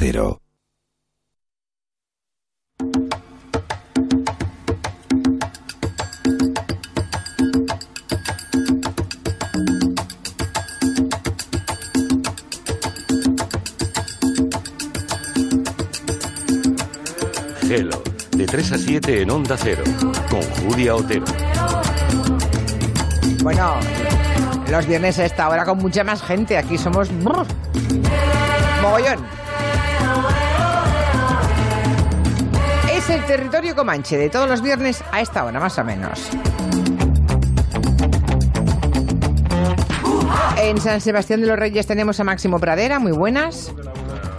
Cero. Gelo, de 3 a 7 en Onda Cero, con Julia Otero. Bueno, los viernes a esta hora con mucha más gente. Aquí somos... Mogollón. Territorio comanche de todos los viernes a esta hora, más o menos. En San Sebastián de los Reyes tenemos a Máximo Pradera, muy buenas.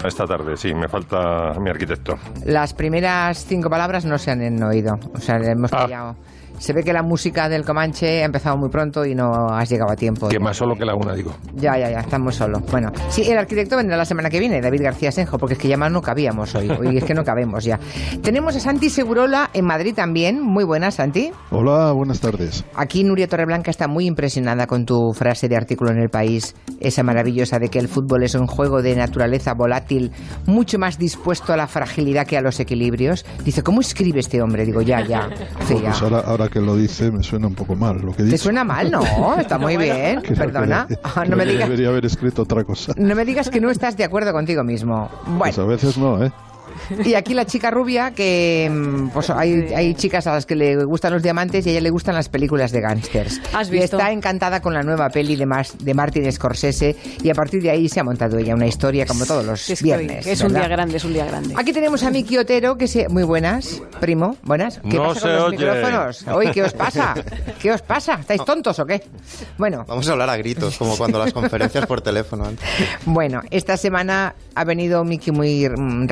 Esta tarde, sí, me falta mi arquitecto. Las primeras cinco palabras no se han oído, o sea, le hemos Ah. Se ve que la música del Comanche ha empezado muy pronto y no has llegado a tiempo. Que más solo que la una, digo. Ya, ya, ya, estamos solos. Bueno, sí, el arquitecto vendrá la semana que viene, David García Senjo, porque es que ya más no cabíamos hoy. Hoy es que no cabemos ya. Tenemos a Santi Segurola en Madrid también. Muy buena, Santi. Hola, buenas tardes. Aquí Nuria Torreblanca está muy impresionada con tu frase de artículo en El País, esa maravillosa de que el fútbol es un juego de naturaleza volátil, mucho más dispuesto a la fragilidad que a los equilibrios. Dice, ¿cómo escribe este hombre? Digo, ya, ya. Sí, ya. Pues ahora, ahora que lo dice me suena un poco mal lo que ¿Te dice. suena mal? No, está muy bien. Creo que Perdona. de- Ah, no me que digas. Debería haber escrito otra cosa. No me digas que no estás de acuerdo contigo mismo. Pues a Bueno, veces no, ¿eh? Y aquí la chica rubia, que mm, pues hay, hay chicas a las que le gustan los diamantes y a ella le gustan las películas de gángsters. ¿Has Y visto? está encantada con la nueva peli de, Mas- de Martin Scorsese y a partir de ahí se ha montado ella una historia como todos los viernes. es un día grande, es un día grande. Aquí tenemos a Miki Otero, que se... Muy buenas, primo, buenas. ¿Qué No pasa se con los oye. micrófonos? Oye, ¿qué os pasa? ¿Qué os pasa? ¿Estáis tontos o qué? Bueno, Vamos a hablar a gritos, como cuando las conferencias por teléfono antes. Bueno, esta semana ha venido Miki muy mm,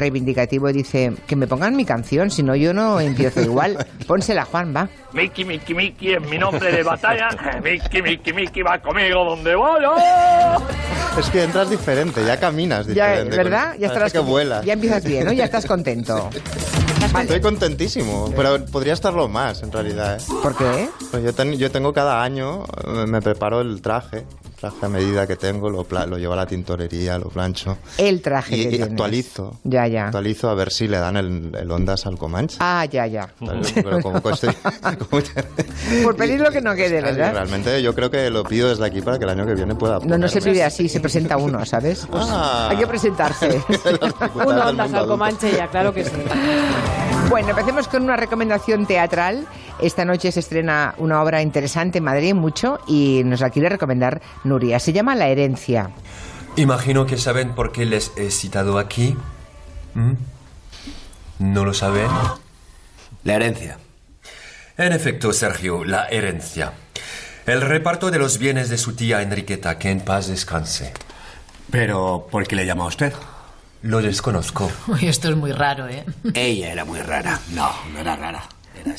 y dice que me pongan mi canción, si no yo no empiezo igual. Pónsela, Juan, va. Miki, Miki, Miki es mi nombre de batalla. Miki, Miki, Miki va conmigo donde vaya. Es que entras diferente, ya caminas Ya, diferente. ¿Verdad? con- Ya, estarás que vuelas. ya empiezas bien, ¿no? Ya estás contento. Estoy contentísimo, pero podría estarlo más en realidad. ¿eh? ¿Por qué? Pues yo, ten- yo tengo cada año, eh, me preparo el traje, traje a medida que tengo, lo, pla- lo llevo a la tintorería, lo plancho El traje y, que y tienes. actualizo. Ya, ya. Actualizo a ver si le dan el, el Ondas al Comanche. Ah, ya, ya. Pero como que estoy- como- Por pedir lo que no quede, ¿verdad? Realmente yo creo que lo pido desde aquí para que el año que viene pueda. No, no se pide así, se presenta uno, ¿sabes? Ah. Hay que presentarse. Un Ondas al Comanche ya, claro que sí. Bueno, empecemos con una recomendación teatral. Esta noche se estrena una obra interesante en Madrid, mucho, y nos la quiere recomendar Nuria. Se llama La herencia. Imagino que saben por qué les he citado aquí. ¿Mm? ¿No lo saben? La herencia. En efecto, Sergio, la herencia. El reparto de los bienes de su tía Enriqueta, que en paz descanse. Pero, ¿por qué le llama a usted? Lo desconozco. Uy, esto es muy raro, ¿eh? Ella era muy rara. No, no era rara.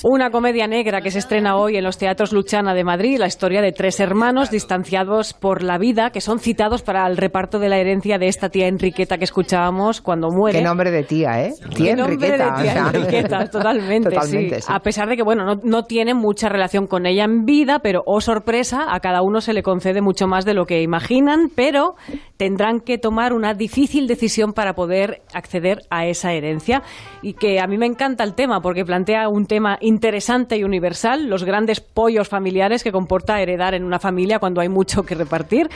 Una comedia negra que se estrena hoy en los teatros Luchana de Madrid, la historia de tres hermanos distanciados por la vida que son citados para el reparto de la herencia de esta tía Enriqueta que escuchábamos cuando muere. Qué nombre de tía, ¿eh? Tía Qué nombre Enriqueta. de tía o sea. Enriqueta, totalmente, Totalmente, sí. sí. A pesar de que, bueno, no, no tienen mucha relación con ella en vida, pero, oh sorpresa, a cada uno se le concede mucho más de lo que imaginan, pero tendrán que tomar una difícil decisión para poder acceder a esa herencia. Y que a mí me encanta el tema, porque plantea un tema interesante y universal, los grandes pollos familiares que comporta heredar en una familia cuando hay mucho que repartir.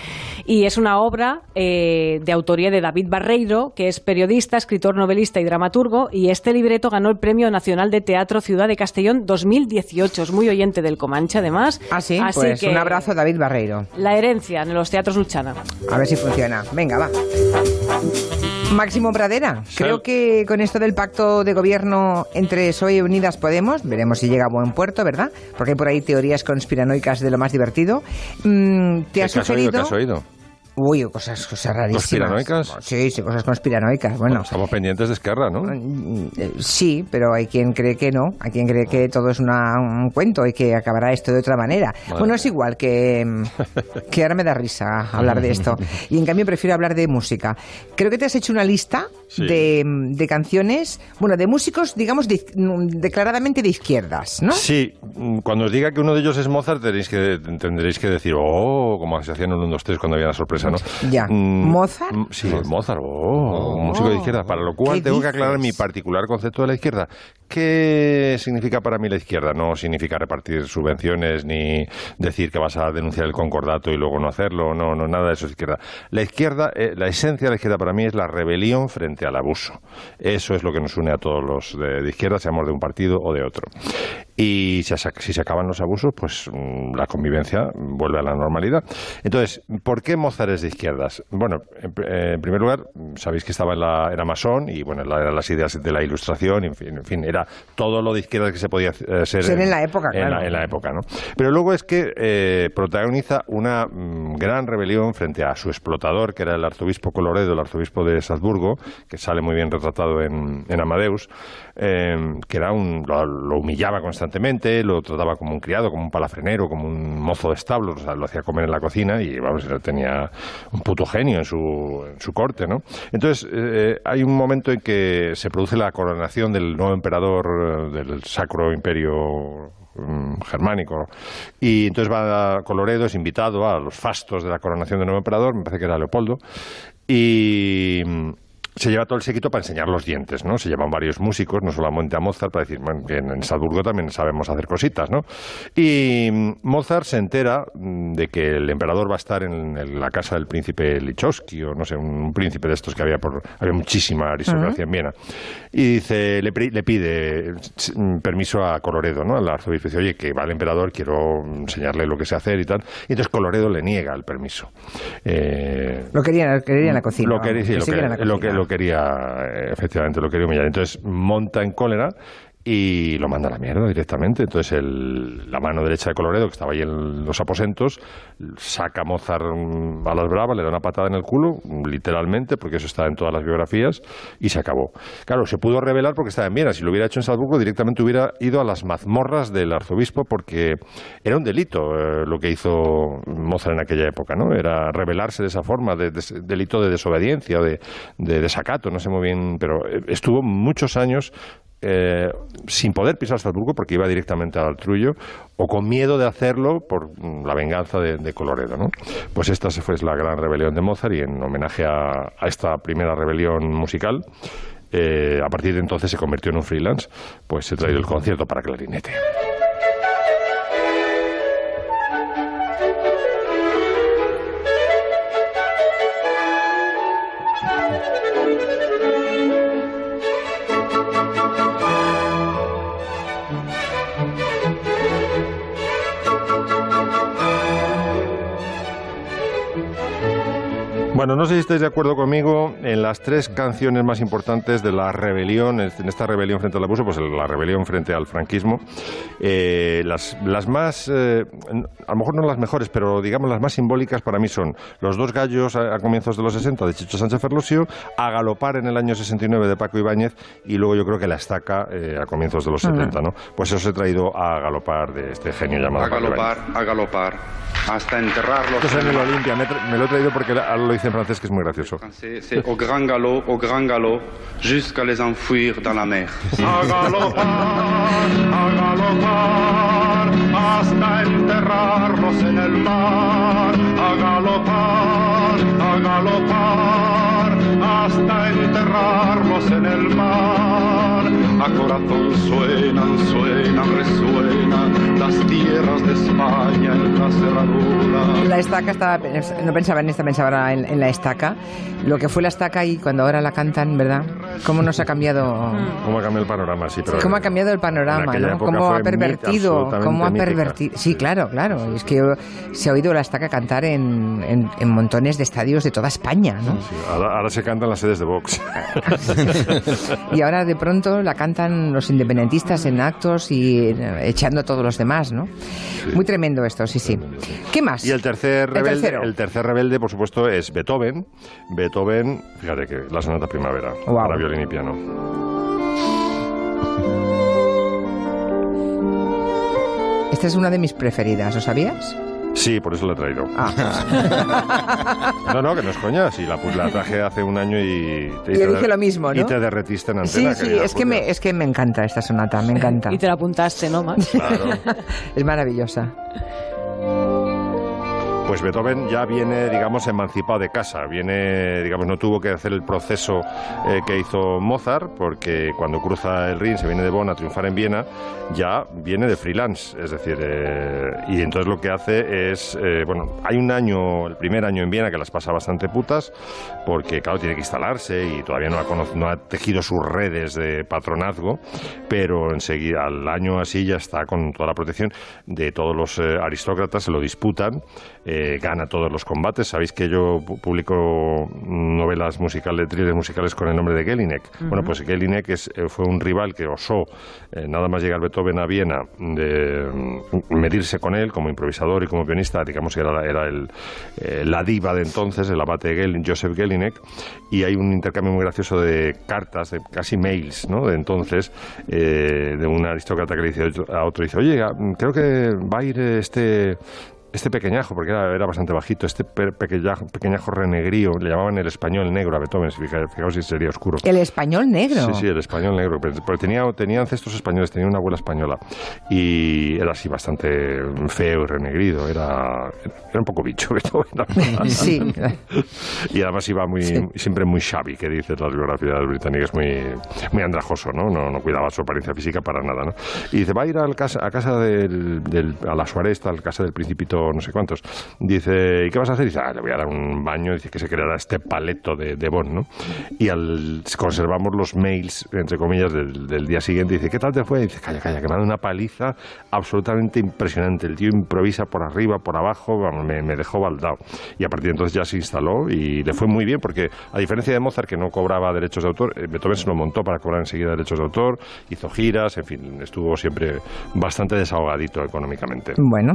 Y es una obra eh, de autoría de David Barreiro, que es periodista, escritor, novelista y dramaturgo, y este libreto ganó el Premio Nacional de Teatro Ciudad de Castellón 2018. Es muy oyente del Comanche, además. Ah, sí, Así pues que un abrazo a David Barreiro. La herencia en los teatros Luchana. A ver si funciona. Venga, va. Máximo Pradera, creo que con esto del pacto de gobierno entre PSOE y Unidas Podemos, veremos si llega a buen puerto, ¿verdad? Porque hay por ahí teorías conspiranoicas de lo más divertido. Mm, ¿Te ¿Qué has has oído? ¿Qué sugerido? has oído? Uy, cosas, cosas rarísimas. ¿Conspiranoicas? Sí, sí, cosas conspiranoicas. Bueno, Estamos pendientes de Esquerra, ¿no? Mm, eh, Sí, pero hay quien cree que no, hay quien cree que todo es una- un cuento y que acabará esto de otra manera. Bueno, es igual que, mm, que ahora me da risa hablar de esto. Y en cambio prefiero hablar de música. Creo que te has hecho una lista Sí. de, mm, de canciones, bueno, de músicos, digamos, de- declaradamente de izquierdas, ¿no? Sí, cuando os diga que uno de ellos es Mozart, tenéis que, tendréis que decir, oh, como se hacían en un 1, 2, 3 cuando había una sorpresa Ya. Mm, ¿Mozart? mm, Sí, Mozart, oh, un músico de izquierda, para lo cual ¿Qué tengo que aclarar mi particular concepto de la izquierda. ¿Qué significa para mí la izquierda? No significa repartir subvenciones ni decir que vas a denunciar el concordato y luego no hacerlo, no, no, nada de eso es izquierda. La izquierda, eh, la esencia de la izquierda para mí es la rebelión frente al abuso. Eso es lo que nos une a todos los de, de izquierda, seamos de un partido o de otro. Y si se, acaban los abusos, pues mm, la convivencia vuelve a la normalidad. Entonces, ¿por qué Mozart es de izquierdas? Bueno, en, eh, primer lugar, sabéis que estaba en la, era masón y bueno, la- eran las ideas de la ilustración, en fin, en fin, era todo lo de izquierda que se podía eh, ser, Ser en la época, en claro. la- en la época, ¿no? Pero luego es que eh, protagoniza una mm, gran rebelión frente a su explotador, que era el arzobispo Coloredo, el arzobispo de Salzburgo, que sale muy bien retratado en Amadeus, eh, que era un, lo, lo humillaba constantemente, lo trataba como un criado, como un palafrenero, como un mozo de establos, o sea, lo hacía comer en la cocina y vamos, tenía un puto genio en su, en su corte, ¿no? Entonces, eh, hay un momento en que se produce la coronación del nuevo emperador eh, del Sacro Imperio mm, germánico. Y entonces va a Coloredo, es invitado a los fastos de la coronación del nuevo emperador, me parece que era Leopoldo, y se lleva todo el séquito para enseñar los dientes, ¿no? Se llevan varios músicos, no solamente a Mozart, para decir, bueno, que en Salzburgo también sabemos hacer cositas, ¿no? Y mm, Mozart se entera mm, de que el emperador va a estar en, la casa del príncipe Lichowski, o no sé, un príncipe de estos que había por... Había muchísima aristocracia en Viena. Y dice, le, le pide mm, permiso a Coloredo, ¿no? Al arzobispo. Dice, oye, que va el emperador, quiero enseñarle lo que sé hacer y tal. Y entonces Coloredo le niega el permiso. Eh, Lo quería, lo quería en la cocina. lo vamos, sí, que lo, que- la lo que, cocina. Lo quería, eh, efectivamente, lo quería humillar. Entonces monta en cólera y lo manda a la mierda directamente. Entonces el- la mano derecha de Coloredo, que estaba ahí en los aposentos, saca a Mozart mm, a las bravas, le da una patada en el culo, literalmente, porque eso está en todas las biografías, y se acabó. Claro, se pudo revelar porque estaba en Viena. Si lo hubiera hecho en Salzburgo, directamente hubiera ido a las mazmorras del arzobispo, porque era un delito eh, lo que hizo Mozart en aquella época, ¿no? Era rebelarse de esa forma, de, de- delito de desobediencia, de, de desacato, no sé muy bien, pero eh, estuvo muchos años eh, sin poder pisar Salzburgo porque iba directamente al Trullo o con miedo de hacerlo por mm, la venganza de, de Coloredo. ¿no? Pues esta se fue la gran rebelión de Mozart y en homenaje a, a esta primera rebelión musical, eh, a partir de entonces se convirtió en un freelance, pues he traído el concierto para clarinete. Bueno, no sé si estáis de acuerdo conmigo en las tres canciones más importantes de la rebelión, en esta rebelión frente al abuso, pues la rebelión frente al franquismo. Eh, las, las más, eh, a lo mejor no las mejores, pero digamos las más simbólicas para mí son Los dos gallos a, a comienzos de los 60 de Chicho Sánchez Ferlosio, A galopar en el año 69 de Paco Ibáñez y luego yo creo que La estaca eh, a comienzos de los 70, ¿no? Pues eso he traído a galopar de este genio llamado A Paco Ibáñez. galopar, a galopar, hasta enterrarlos. Esto es en el. Olimpia, me, me lo he traído porque lo dice en francés que es muy gracioso. C'est au grand galop, au grand galop, jusqu'à les enfouir dans la mer. A galopar, a galopar, hasta enterrarlos en el mar. A galopar, a galopar, hasta enterrarlos en el mar. A corazón suenan, suenan, resuenan las tierras de España en la cerradura. La estaca estaba, no pensaba en esta, pensaba en, en la estaca. Lo que fue la estaca y cuando ahora la cantan, ¿verdad? ¿Cómo nos ha cambiado? ¿Cómo ha cambiado el panorama? Sí, pero ¿Cómo ha cambiado el panorama? ¿no? ¿Cómo ha pervertido? ¿Cómo ha pervertido? Sí, claro, claro. Es que se ha oído la estaca cantar en, en- en montones de estadios de toda España, ¿no? Sí, ahora, ahora se cantan las sedes de Vox. Y ahora de pronto la cantan los independentistas en actos y eh, echando a todos los demás, ¿no? Muy tremendo esto, sí, sí. ¿Qué más? Y el tercer El rebelde, tercero. el tercer rebelde, por supuesto, es Beethoven. Beethoven, fíjate que la sonata primavera Guau. para violín y piano. Esta es una de mis preferidas, ¿lo sabías? Sí, por eso la he traído. Ah. No, no, que no es coña. Sí, la, pues la traje hace un año y te, Yo te- dije lo mismo, ¿no? Y te derretiste en Sí, antena. sí, querida es que, me, es que me encanta esta sonata, me encanta. Y te la apuntaste, ¿no, Max? Claro. Es maravillosa. Pues Beethoven ya viene, digamos, emancipado de casa. Viene, digamos, no tuvo que hacer el proceso eh, que hizo Mozart, porque cuando cruza el Rin, se viene de Bonn a triunfar en Viena, ya viene de freelance. Es decir, eh, y entonces lo que hace es, eh, bueno, hay un año, el primer año en Viena que las pasa bastante putas, porque, claro, tiene que instalarse y todavía no ha, no ha tejido sus redes de patronazgo, pero enseguida, al año así, ya está con toda la protección de todos los aristócratas, se lo disputan, eh, gana todos los combates. Sabéis que yo pu- publico novelas musicales, thrillers musicales con el nombre de Gelinek. Ujú. Bueno, pues Gelinek es, eh, fue un rival que osó, eh, nada más llegar Beethoven a Viena, de mm, medirse con él como improvisador y como pianista, digamos que era, era el, eh, la diva de entonces, el abate Gel- Joseph Gelinek, y hay un intercambio muy gracioso de cartas, de casi mails, ¿no? De entonces, de un aristócrata que le dice a otro, dice, oye, mm, creo que va a ir este este pequeñajo, porque era, era bastante bajito, este pe- pequeñajo, pequeñajo renegrío, le llamaban el español negro a Beethoven, fijaos si sería oscuro. El español negro. Sí, sí, el español negro. Porque tenía, tenía ancestros españoles, tenía una abuela española. Y era así bastante feo y renegrido. Era, era un poco bicho, Beethoven. Sí. Y además iba muy, Sí. siempre muy shabby, que dicen las biografías británicas, muy, muy andrajoso, ¿no? ¿no? No cuidaba su apariencia física para nada, ¿no? Y dice, va a ir al casa, a casa del, del- a la Suaresta, a la casa del principito no sé cuántos. Dice, ¿y qué vas a hacer? Dice, ah, le voy a dar un baño. Dice que se creará este paleto de, de Bonn, ¿no? Y al conservamos los mails, entre comillas, del, día siguiente. Dice, ¿qué tal te fue? Dice, calla, calla, que me ha dado una paliza absolutamente impresionante. El tío improvisa por arriba, por abajo, me, me dejó baldado. Y a partir de entonces ya se instaló y le fue muy bien porque, a diferencia de Mozart, que no cobraba derechos de autor, eh, Beethoven se lo montó para cobrar enseguida derechos de autor, hizo giras, en fin, estuvo siempre bastante desahogadito económicamente. Bueno.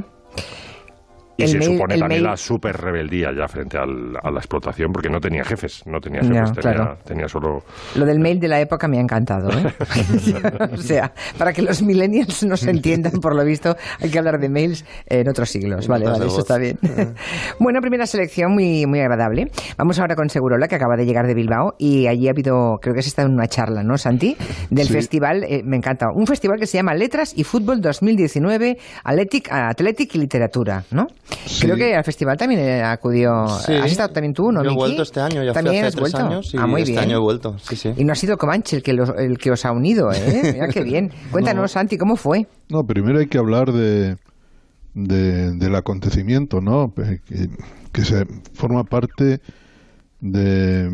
Y El se mail- supone también mail- la super rebeldía ya frente al- a la explotación, porque no tenía jefes, no tenía jefes, tenía, claro. tenía solo... Lo del mail de la época me ha encantado. ¿eh? o sea, para que los millennials nos entiendan, por lo visto, hay que hablar de mails en otros siglos. Vale, vale, eso está bien. bueno, primera selección muy, muy agradable. Vamos ahora con Segurola, que acaba de llegar de Bilbao y allí ha habido, creo que se está en una charla, ¿no, Santi? Del Sí. festival, eh, me encanta, un festival que se llama Letras y Fútbol 2019, Athletic, Athletic y Literatura, ¿no? Creo que al festival también eh, acudió. Sí. ¿Has estado también tú, no, Yo he vuelto este año, ya fui ¿También hace has tres vuelto? años y ah, muy este bien. año he vuelto, sí, sí. Y no ha sido Comanche el que, los- el que os ha unido, ¿eh? Mira qué bien. Cuéntanos, Santi, ¿cómo fue? No, primero hay que hablar de, de- del acontecimiento, ¿no? Que se forma parte de,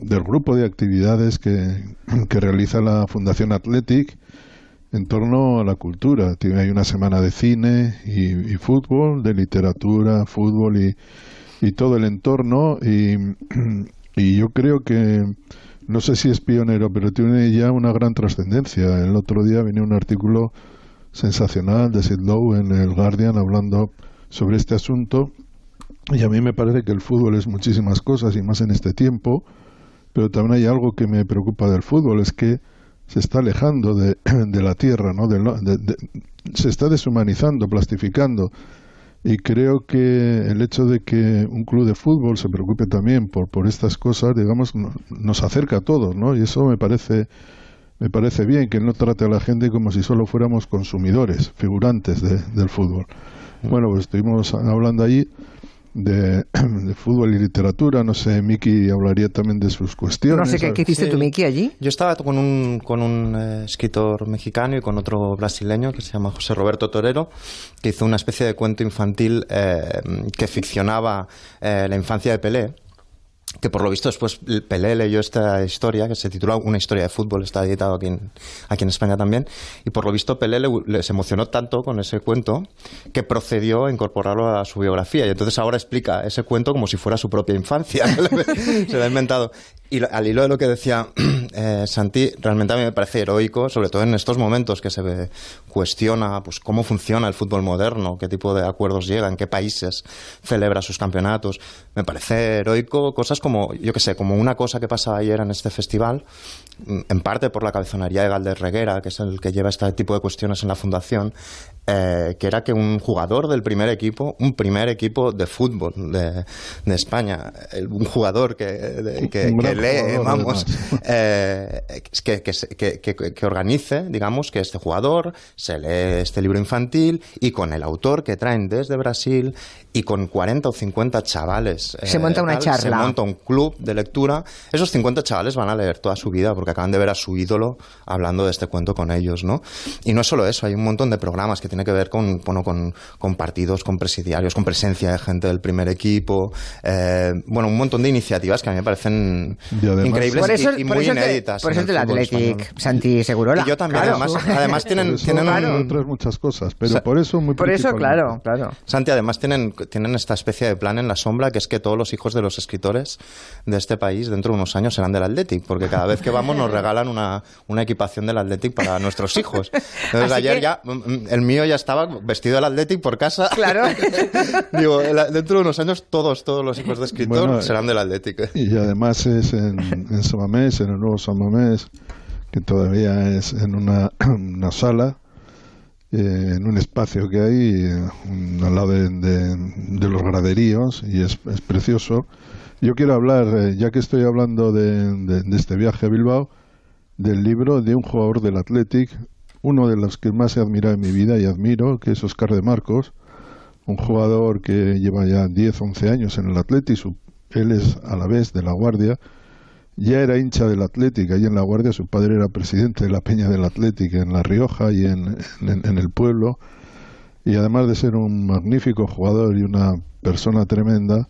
del grupo de actividades que, que realiza la Fundación Athletic en torno a la cultura. Hay una semana de cine y, fútbol, de literatura, fútbol y, y todo el entorno. Y, y yo creo que, no sé si es pionero, pero tiene ya una gran trascendencia. El otro día venía un artículo sensacional de Sid Lowe en el Guardian hablando sobre este asunto. Y a mí me parece que el fútbol es muchísimas cosas y más en este tiempo. Pero también hay algo que me preocupa del fútbol, es que se está alejando de, de la tierra, ¿no? De- de- se está deshumanizando, plastificando. Y creo que el hecho de que un club de fútbol se preocupe también por, por estas cosas, digamos, no- nos acerca a todos, ¿no? Y eso me parece, me parece bien, que no trate a la gente como si solo fuéramos consumidores, figurantes de- del fútbol. Bueno, pues estuvimos hablando allí de, de fútbol y literatura, no sé, Miki hablaría también de sus cuestiones. No sé qué, qué hiciste Sí. tú, Miki, allí. Yo estaba con un, con un eh, escritor mexicano y con otro brasileño que se llama José Roberto Torero, que hizo una especie de cuento infantil eh, que ficcionaba eh, la infancia de Pelé. Que por lo visto después Pelé leyó esta historia, que se titula Una historia de fútbol, está editado aquí en, aquí en España también. Y por lo visto Pelé le, le- se emocionó tanto con ese cuento que procedió a incorporarlo a su biografía. Y entonces ahora explica ese cuento como si fuera su propia infancia. se lo ha inventado. Y al hilo de lo que decía eh, Santi, realmente a mí me parece heroico, sobre todo en estos momentos que se ve- cuestiona pues, cómo funciona el fútbol moderno, qué tipo de acuerdos llegan, qué países celebra sus campeonatos. Me parece heroico cosas como, yo qué sé, como una cosa que pasa ayer en este festival, mm, en parte por la cabezonería de Galder Reguera, que es el que lleva este tipo de cuestiones en la fundación, eh, que era que un jugador del primer equipo, un primer equipo de fútbol de, de España, un jugador que, de- que lee, jugador, vamos, eh, eh, que, que, que, que, que organice, digamos, que este jugador se lee este libro infantil y con el autor que traen desde Brasil y con 40 o 50 chavales. Se monta una charla. Se monta un club de lectura. Esos 50 chavales van a leer toda su vida porque acaban de ver a su ídolo hablando de este cuento con ellos, ¿no? Y no es solo eso, hay un montón de programas que tienen que ver con, bueno, con, con partidos, con presidiarios, con presencia de gente del primer equipo, eh, bueno, un montón de iniciativas que a mí me parecen increíbles por eso, y, y por muy eso te- inéditas. por eso te la fútbol Athletic, español. Santi Segurola. Y yo también, Claro. además, además tienen, Por eso, tienen entre otras muchas cosas, pero O sea, por eso muy Por eso, claro, claro. Santi, además tienen, tienen esta especie de plan en la sombra que es que todos los hijos de los escritores de este país dentro de unos años serán del Athletic, porque cada vez que vamos nos regalan una, una equipación del Athletic para nuestros hijos. Entonces Así ayer que- ya, mm, el mío ya estaba vestido del Athletic por casa. Claro. Digo, dentro de unos años todos, todos los hijos de escritor Bueno, serán del Athletic. Y además es en, en San Mamés, en el nuevo San Mamés, que todavía es en una, una sala, eh, en un espacio que hay eh, al lado de, los graderíos, y es, precioso. Yo quiero hablar, eh, ya que estoy hablando de, este viaje a Bilbao, del libro de un jugador del Athletic, uno de los que más he admirado en mi vida y admiro, que es Oscar de Marcos, un jugador que lleva ya 10, 11 años en el Athletic, él es a la vez de La Guardia, ya era hincha del Athletic, ahí en La Guardia su padre era presidente de la Peña del Athletic en La Rioja y en, en- en el pueblo, y además de ser un magnífico jugador y una persona tremenda,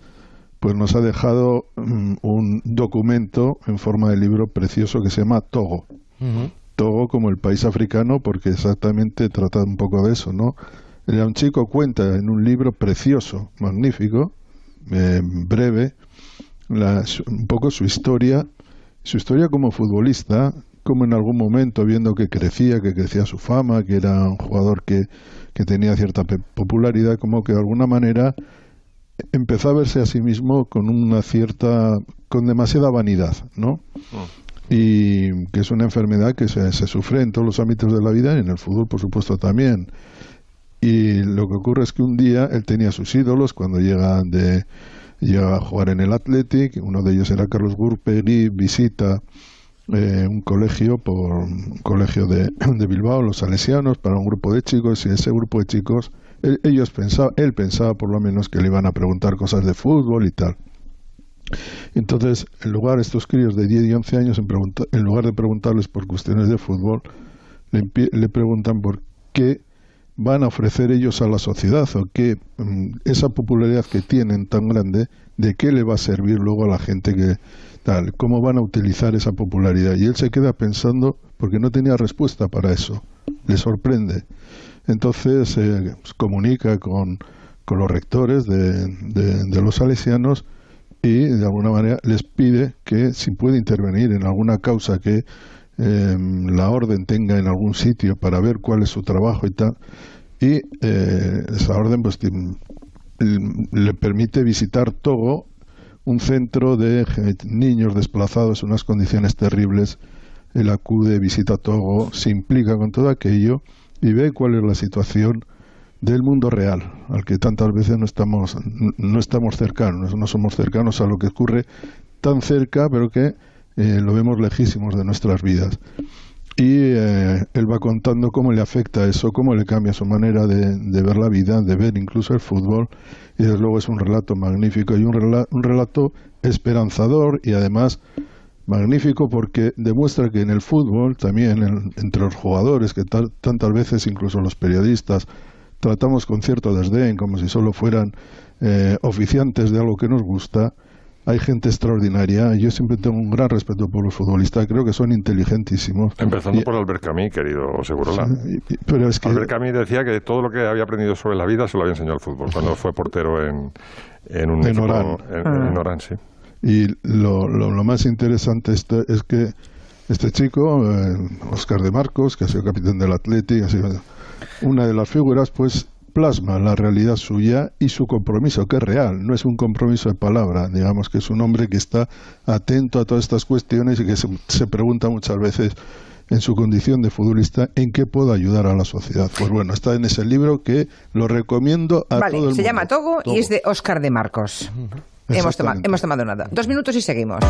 pues nos ha dejado mm, un documento en forma de libro precioso que se llama Togo. Togo como el país africano, porque exactamente trata un poco de eso, ¿no? El chico cuenta en un libro precioso, magnífico, eh, breve, la- un poco su historia, su historia como futbolista, como en algún momento viendo que crecía, que crecía su fama, que era un jugador que, que tenía cierta popularidad, como que de alguna manera empezó a verse a sí mismo con una cierta, con demasiada vanidad, ¿no? y que es una enfermedad que se, se sufre en todos los ámbitos de la vida y en el fútbol por supuesto también y lo que ocurre es que un día él tenía sus ídolos cuando llega de llega a jugar en el Athletic. Uno de ellos era Carlos Gurpegui visita eh, un colegio por un colegio de, de Bilbao los salesianos para un grupo de chicos y ese grupo de chicos él- ellos pensaba él pensaba por lo menos que le iban a preguntar cosas de fútbol y tal. Entonces, en lugar estos críos de 10 y 11 años, en, en lugar de preguntarles por cuestiones de fútbol, le preguntan por qué van a ofrecer ellos a la sociedad o qué mm, esa popularidad que tienen tan grande, de qué le va a servir luego a la gente que tal, cómo van a utilizar esa popularidad. Y él se queda pensando porque no tenía respuesta para eso. Le sorprende. Entonces eh, se comunica con, con los rectores de, de- de los salesianos y de alguna manera les pide que si puede intervenir en alguna causa que eh, la orden tenga en algún sitio para ver cuál es su trabajo y tal y eh, esa orden pues le permite visitar Togo un centro de ge- niños desplazados en unas condiciones terribles él acude, visita Togo, se implica con todo aquello y ve cuál es la situación del mundo real, al que tantas veces no estamos, no estamos cercanos, no somos cercanos a lo que ocurre tan cerca, pero que eh, lo vemos lejísimos de nuestras vidas. Y eh, él va contando cómo le afecta eso, cómo le cambia su manera de, de ver la vida, de ver incluso el fútbol. Y desde luego es un relato magnífico y un, rela- un relato esperanzador y además magnífico porque demuestra que en el fútbol, también en- entre los jugadores, que tantas veces incluso los periodistas tratamos con cierto desdén, como si solo fueran eh, oficiantes de algo que nos gusta, hay gente extraordinaria. Yo siempre tengo un gran respeto por los futbolistas, creo que son inteligentísimos. Empezando Y- por Albert Camus, querido Segurola. y- y- pero es que Albert Camus decía que todo lo que había aprendido sobre la vida se lo había enseñado el fútbol, cuando fue portero en, en un En equipo- Orán. en- Ah. en Orán, sí. Y lo, lo, lo más interesante esto es que este chico, eh, Oscar de Marcos, que ha sido capitán del Athletic, ha sido una de las figuras, pues plasma la realidad suya y su compromiso, que es real, no es un compromiso de palabra, digamos que es un hombre que está atento a todas estas cuestiones y que se, se pregunta muchas veces en su condición de futbolista en qué puedo ayudar a la sociedad. Pues bueno, está en ese libro que lo recomiendo a Vale, todo el se mundo. llama Togo, Togo. y es de Oscar de Marcos. Hemos, toma- Exactamente. hemos tomado nada. Dos minutos y seguimos.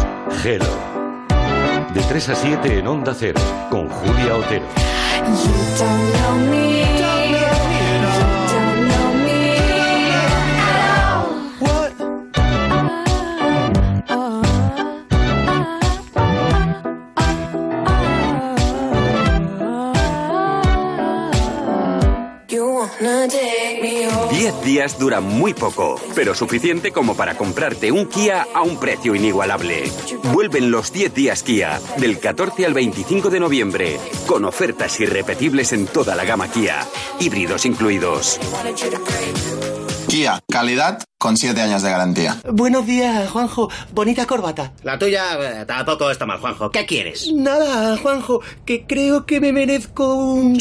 De 3 a 7 en Onda Cero, con Julia Otero. Diez días dura muy poco, pero suficiente como para comprarte un Kia a un precio inigualable. Vuelven los 10 días Kia, del 14 al 25 de noviembre, con ofertas irrepetibles en toda la gama Kia, híbridos incluidos. Kia, calidad con 7 años de garantía. Buenos días, Juanjo. Bonita corbata. La tuya eh, tampoco está mal, Juanjo. ¿Qué quieres? Nada, Juanjo, que creo que me merezco un...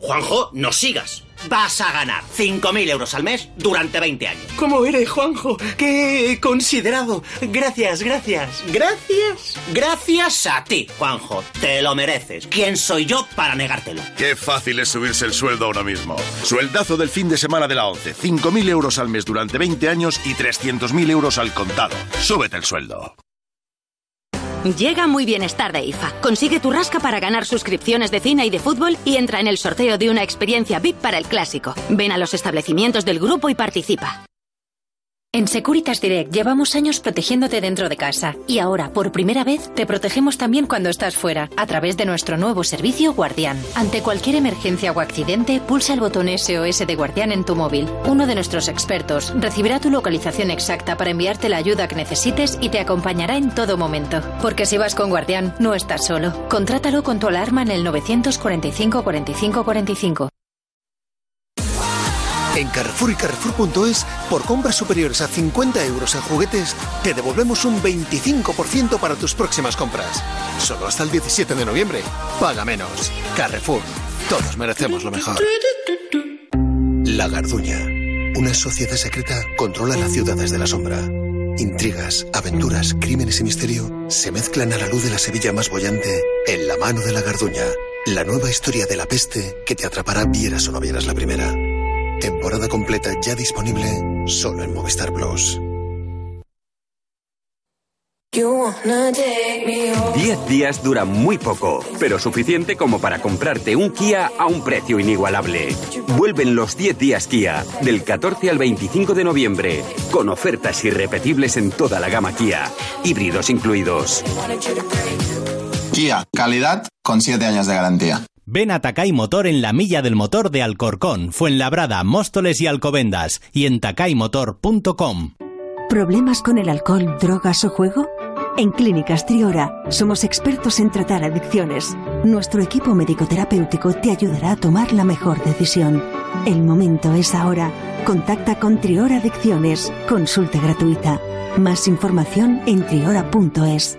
Juanjo, no sigas. Vas a ganar 5.000 euros al mes durante 20 años. ¿Cómo eres, Juanjo? ¡Qué considerado! Gracias, gracias. Gracias. Gracias a ti, Juanjo. Te lo mereces. ¿Quién soy yo para negártelo? Qué fácil es subirse el sueldo ahora mismo. Sueldazo del fin de semana de la 11. 5.000 euros al mes durante 20 años y 300.000 euros al contado. Súbete el sueldo. Llega muy bienestar de IFA. Consigue tu rasca para ganar suscripciones de cine y de fútbol y entra en el sorteo de una experiencia VIP para el clásico. Ven a los establecimientos del grupo y participa. En Securitas Direct llevamos años protegiéndote dentro de casa y ahora, por primera vez, te protegemos también cuando estás fuera, a través de nuestro nuevo servicio Guardián. Ante cualquier emergencia o accidente, pulsa el botón SOS de Guardián en tu móvil. Uno de nuestros expertos recibirá tu localización exacta para enviarte la ayuda que necesites y te acompañará en todo momento. Porque si vas con Guardián, no estás solo. Contrátalo con tu alarma en el 945 45 45. En Carrefour y Carrefour.es, por compras superiores a 50 euros en juguetes, te devolvemos un 25% para tus próximas compras. Solo hasta el 17 de noviembre. Paga menos. Carrefour. Todos merecemos lo mejor. La Garduña. Una sociedad secreta controla las ciudades de la sombra. Intrigas, aventuras, crímenes y misterio se mezclan a la luz de la Sevilla más bollante en la mano de la Garduña. La nueva historia de la peste que te atrapará vieras o no vieras la primera. Temporada completa ya disponible solo en Movistar Plus. 10 días dura muy poco, pero suficiente como para comprarte un Kia a un precio inigualable. Vuelven los 10 días Kia, del 14 al 25 de noviembre, con ofertas irrepetibles en toda la gama Kia, híbridos incluidos. Kia, calidad con 7 años de garantía. Ven a Takai Motor en la milla del motor de Alcorcón, Fuenlabrada, Móstoles y Alcobendas y en takaymotor.com. ¿Problemas con el alcohol, drogas o juego? En Clínicas Triora somos expertos en tratar adicciones. Nuestro equipo médico-terapéutico te ayudará a tomar la mejor decisión. El momento es ahora. Contacta con Triora Adicciones. Consulta gratuita. Más información en triora.es.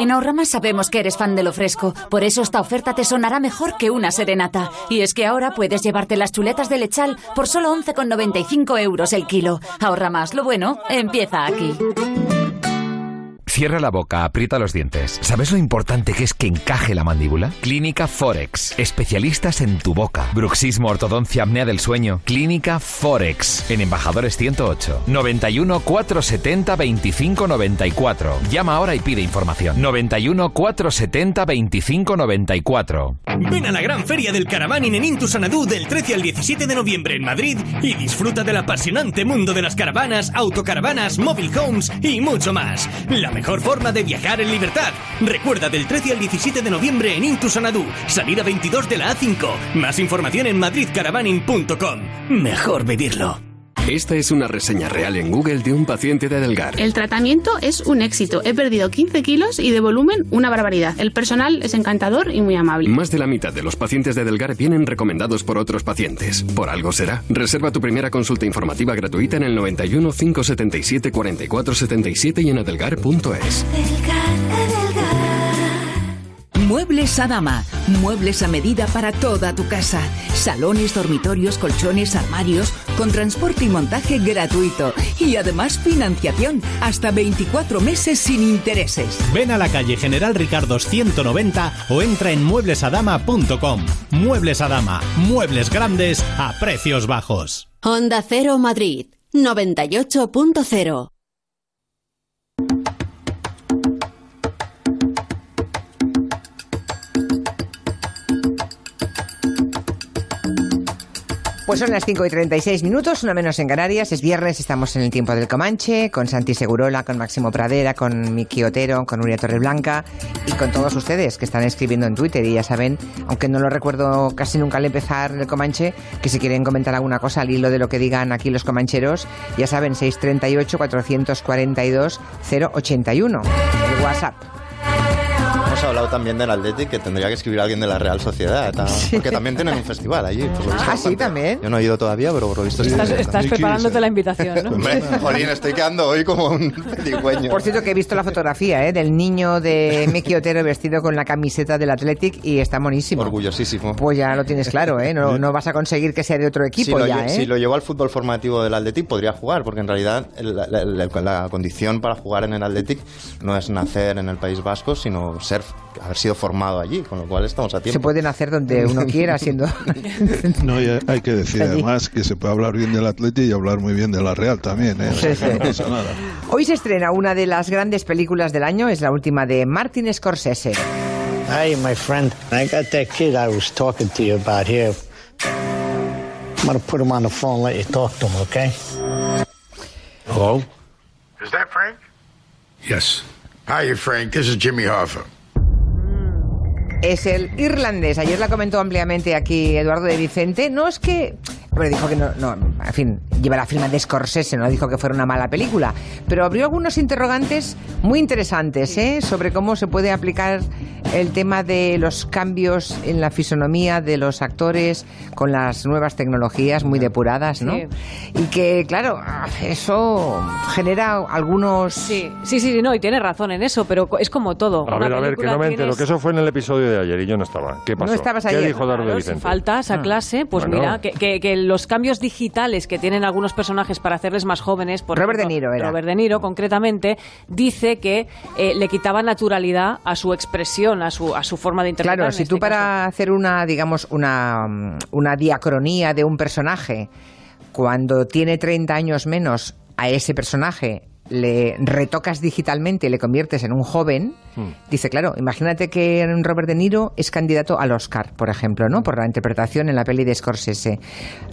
En Ahorrama sabemos que eres fan de lo fresco, por eso esta oferta te sonará mejor que una serenata. Y es que ahora puedes llevarte las chuletas de lechal por solo 11,95 euros el kilo. Ahorra más, lo bueno empieza aquí. Cierra la boca, aprieta los dientes. ¿Sabes lo importante que es que encaje la mandíbula? Clínica Forex. Especialistas en tu boca. Bruxismo, ortodoncia, apnea del sueño. Clínica Forex. En Embajadores 108. 91 470 25 94. Llama ahora y pide información. 91 470 25 94. Ven a la gran feria del caravaning en Intu Sanadú del 13 al 17 de noviembre en Madrid y disfruta del apasionante mundo de las caravanas, autocaravanas, mobile homes y mucho más. La forma de viajar en libertad. Recuerda del 13 al 17 de noviembre en Intu Sanadú, salida 22 de la A5. Más información en madridcaravaning.com. Mejor vivirlo. Esta es una reseña real en Google de un paciente de Adelgar. El tratamiento es un éxito. He perdido 15 kilos y de volumen una barbaridad. El personal es encantador y muy amable. Más de la mitad de los pacientes de Adelgar vienen recomendados por otros pacientes. Por algo será. Reserva tu primera consulta informativa gratuita en el 91 577 44 77 y en adelgar.es. Muebles a dama. Muebles a medida para toda tu casa. Salones, dormitorios, colchones, armarios, con transporte y montaje gratuito. Y además financiación hasta 24 meses sin intereses. Ven a la calle General Ricardo 190 o entra en mueblesadama.com. Muebles a dama. Muebles grandes a precios bajos. Honda Cero Madrid 98.0 Pues son las 5 y 36 minutos, una menos en Canarias. Es viernes, estamos en el tiempo del Comanche, con Santi Segurola, con Máximo Pradera, con Miki Otero, con Nuria Torreblanca y con todos ustedes que están escribiendo en Twitter. Y ya saben, aunque no lo recuerdo casi nunca al empezar el Comanche, que si quieren comentar alguna cosa al hilo de lo que digan aquí los comancheros, ya saben, 638-442-081, el WhatsApp. Hablado también del Athletic, que tendría que escribir alguien de la Real Sociedad, porque también tienen un festival allí. por lo visto Ah, sí, también. Yo no he ido todavía, pero por lo visto Estás, sí. estás preparándote la invitación, ¿no? Hombre, Jolín, estoy quedando hoy como un pedigüeño. Por cierto, que he visto la fotografía ¿eh? del niño de Miki Otero vestido con la camiseta del Athletic y está monísimo. Orgullosísimo. Pues ya lo tienes claro, ¿eh? No, no vas a conseguir que sea de otro si equipo lo, ya, ¿eh? si lo llevo al fútbol formativo del Athletic podría jugar, porque en realidad el- la, la- la- la condición para jugar en el Athletic no es nacer en el País Vasco, sino ser haber sido formado allí, con lo cual estamos a tiempo. Se pueden hacer donde uno quiera, siendo... No, y hay que decir Allí. además que se puede hablar bien del Atleti y hablar muy bien de la Real también, ¿eh? Sí, sí. No pasa nada. Hoy se estrena una de las grandes películas del año, es la última de Martin Scorsese. Hey, my friend, I got that kid I was talking to you about here. I'm gonna put him on the phone and let you talk to him, okay? Hello? Is that Frank? Yes. Hi, Frank. This is Jimmy Hoffa. Es el irlandés. Ayer la comentó ampliamente aquí Eduardo de Vicente. No es que. Pero dijo que no, no, en fin, lleva la firma de Scorsese, no dijo que fuera una mala película. Pero abrió algunos interrogantes muy interesantes ¿eh? sobre cómo se puede aplicar el tema de los cambios en la fisonomía de los actores con las nuevas tecnologías muy depuradas, ¿no? Sí. Y que, claro, eso genera algunos. Sí, sí, sí, no, y tiene razón en eso, pero es como todo. A ver, a ver, que no me entero, tienes- que eso fue en el episodio de ayer y yo no estaba. ¿Qué pasó? No estabas ¿Qué ayer. dijo Eduardo de Claro, si Vicente? falta esa clase, pues Bueno. mira, que, que- que los cambios digitales que tienen algunos personajes para hacerles más jóvenes, por Robert ejemplo, De Niro era. Robert De Niro, concretamente, dice que eh, le quitaba naturalidad a su expresión, a su, a su forma de interpretar. Claro, si este tú para hacer una, digamos, una, mm, una diacronía de un personaje, cuando tiene 30 años menos a ese personaje, le retocas digitalmente y le conviertes en un joven, dice, claro, imagínate que Robert De Niro es candidato al Oscar, por ejemplo, ¿no? Por la interpretación en la peli de Scorsese.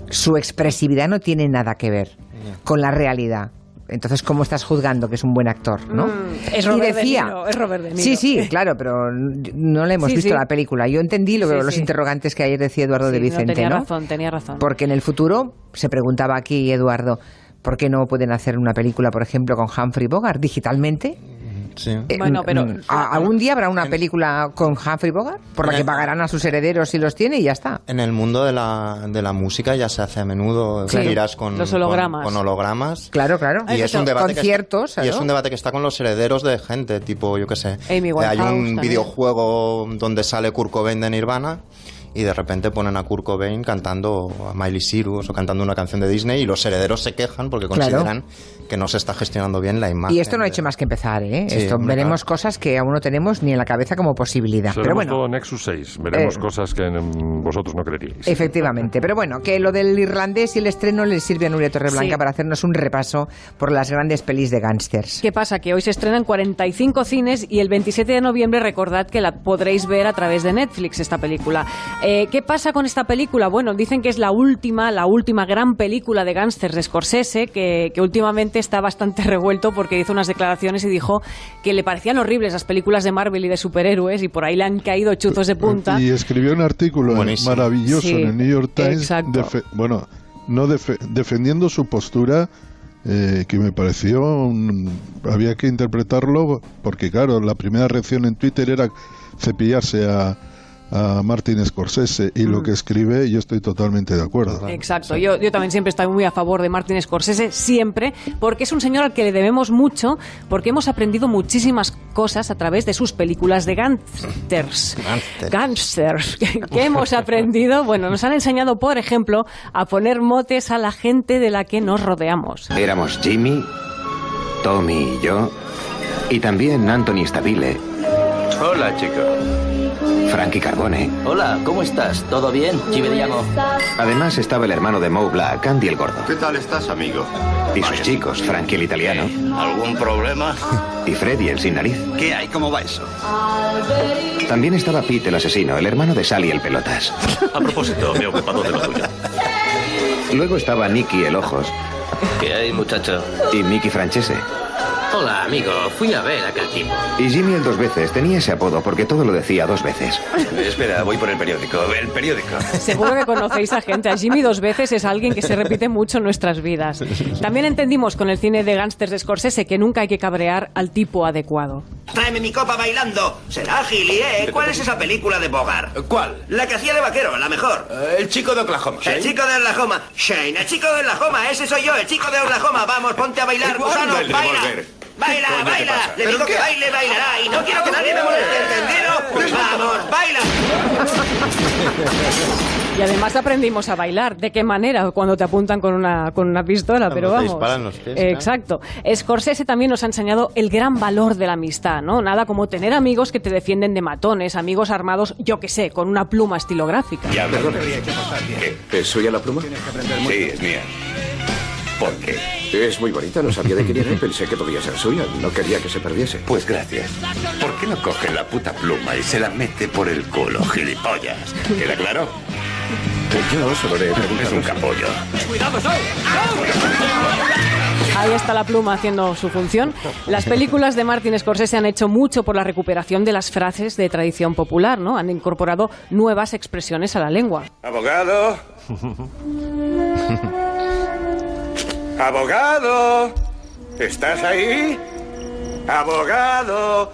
Su expresividad no tiene nada que ver con la realidad. Entonces, ¿cómo estás juzgando que es un buen actor, no? Mm, es Y Robert De Niro, es Robert De Niro. Sí, sí, claro, pero no le hemos Sí, visto sí. la película. Yo entendí lo, Sí, los sí. interrogantes que ayer decía Eduardo de Vicente, no, tenía ¿no? razón, tenía razón. Porque en el futuro, se preguntaba aquí Eduardo, ¿por qué no pueden hacer una película, por ejemplo, con Humphrey Bogart digitalmente? Sí. Eh, Bueno, pero- mm, ¿a- ¿Algún día habrá una película con Humphrey Bogart? Por la En que el- pagarán a sus herederos si los tiene y ya está. En el mundo de la, de la música ya se hace a menudo Sí. giras con, Los hologramas. con, con hologramas. Claro, claro. Y es un debate Conciertos, que está, y es un debate que está con los herederos de gente, tipo, yo qué sé. Amy eh, Hay un también. videojuego donde sale Kurt Cobain de Nirvana y de repente ponen a Kurt Cobain cantando a Miley Cyrus o cantando una canción de Disney y los herederos se quejan porque Claro. Que no se está gestionando bien la imagen. Y esto no ha hecho más que empezar, ¿eh? Sí, esto hombre, veremos cosas que aún no tenemos ni en la cabeza como posibilidad. Seremos Pero bueno, todo Nexus 6. Veremos Eh, cosas que mm, vosotros no creeríais. Efectivamente, pero bueno, que lo del irlandés y el estreno le sirve a Nuria Torreblanca Sí. para hacernos un repaso por las grandes pelis de gángsters. ¿Qué pasa? Que hoy se estrena en 45 cines y el 27 de noviembre recordad que la podréis ver a través de Netflix esta película. Eh, ¿Qué pasa con esta película? Bueno, dicen que es la última, la última gran película de gángsters de Scorsese, que, que últimamente está bastante revuelto porque hizo unas declaraciones y dijo que le parecían horribles las películas de Marvel y de superhéroes y por ahí le han caído chuzos de punta. Y escribió un artículo Buenísimo. maravilloso Sí, en el New York Times. bueno, no defendiendo su postura eh, que me pareció había que interpretarlo porque claro la primera reacción en Twitter era cepillarse a, a Martin Scorsese y lo mm. que escribe, yo estoy totalmente de acuerdo. Exacto, yo, yo también siempre estoy muy a favor de Martin Scorsese, siempre, porque es un señor al que le debemos mucho, porque hemos aprendido muchísimas cosas a través de sus películas de gangsters. Gangsters. ¿Qué hemos aprendido? Bueno, nos han enseñado, por ejemplo, a poner motes a la gente de la que nos rodeamos. Éramos Jimmy, Tommy y yo, y también Anthony Stabile. Hola, chicos. Frankie Carbone. Hola, ¿cómo estás? ¿Todo bien? Chi Además estaba el hermano de Mo Black, Andy el gordo. ¿Qué tal estás, amigo? Y sus chicos, Frankie el italiano. ¿Algún problema? Y Freddy el sin nariz. ¿Qué hay? ¿Cómo va eso? También estaba Pete el asesino, el hermano de Sally el pelotas. A propósito, me he ocupado de lo tuyo. Luego estaba Nicky el ojos. ¿Qué hay, muchacho? Y Mickey Francese. Hola, amigo. Fui a ver a aquel tipo. Y Jimmy el dos veces. Tenía ese apodo porque todo lo decía dos veces. Espera, voy por el periódico. El periódico. Seguro que conocéis a gente. A Jimmy dos veces es alguien que se repite mucho en nuestras vidas. También entendimos con el cine de gángsters de Scorsese que nunca hay que cabrear al tipo adecuado. Tráeme mi copa bailando. Será ágil, ¿eh? ¿Cuál es esa película de Bogart? ¿Cuál? La que hacía de vaquero, la mejor. Eh, el chico de Oklahoma. El chico de Oklahoma. Shane, el chico de Oklahoma. Ese soy yo, el chico de Oklahoma. Vamos, ponte a bailar, gusano. Baila. Baila, baila. Le digo que baile, bailará. Y no quiero que nadie me moleste, ¿entendido? Vamos, baila. Y además aprendimos a bailar. ¿De qué manera? Cuando te apuntan con una, con una pistola, pero vamos. Los pies, Exacto. Scorsese también nos ha enseñado el gran valor de la amistad, ¿no? Nada como tener amigos que te defienden de matones, amigos armados, yo que sé, con una pluma estilográfica. Ya, perdón. ¿Qué? ¿Es suya la pluma? Sí, es mía. ¿Por qué? Es muy bonita, no sabía de quién era pensé que podía ser suya. No quería que se perdiese. Pues gracias. ¿Por qué no coge la puta pluma y se la mete por el culo, gilipollas? ¿Queda claro? Yo solo le. Es un capollo. ¡Cuidado, Ahí está la pluma haciendo su función. Las películas de Martin Scorsese han hecho mucho por la recuperación de las frases de tradición popular, ¿no? Han incorporado nuevas expresiones a la lengua. Abogado. ¡Abogado! ¿Estás ahí? ¡Abogado!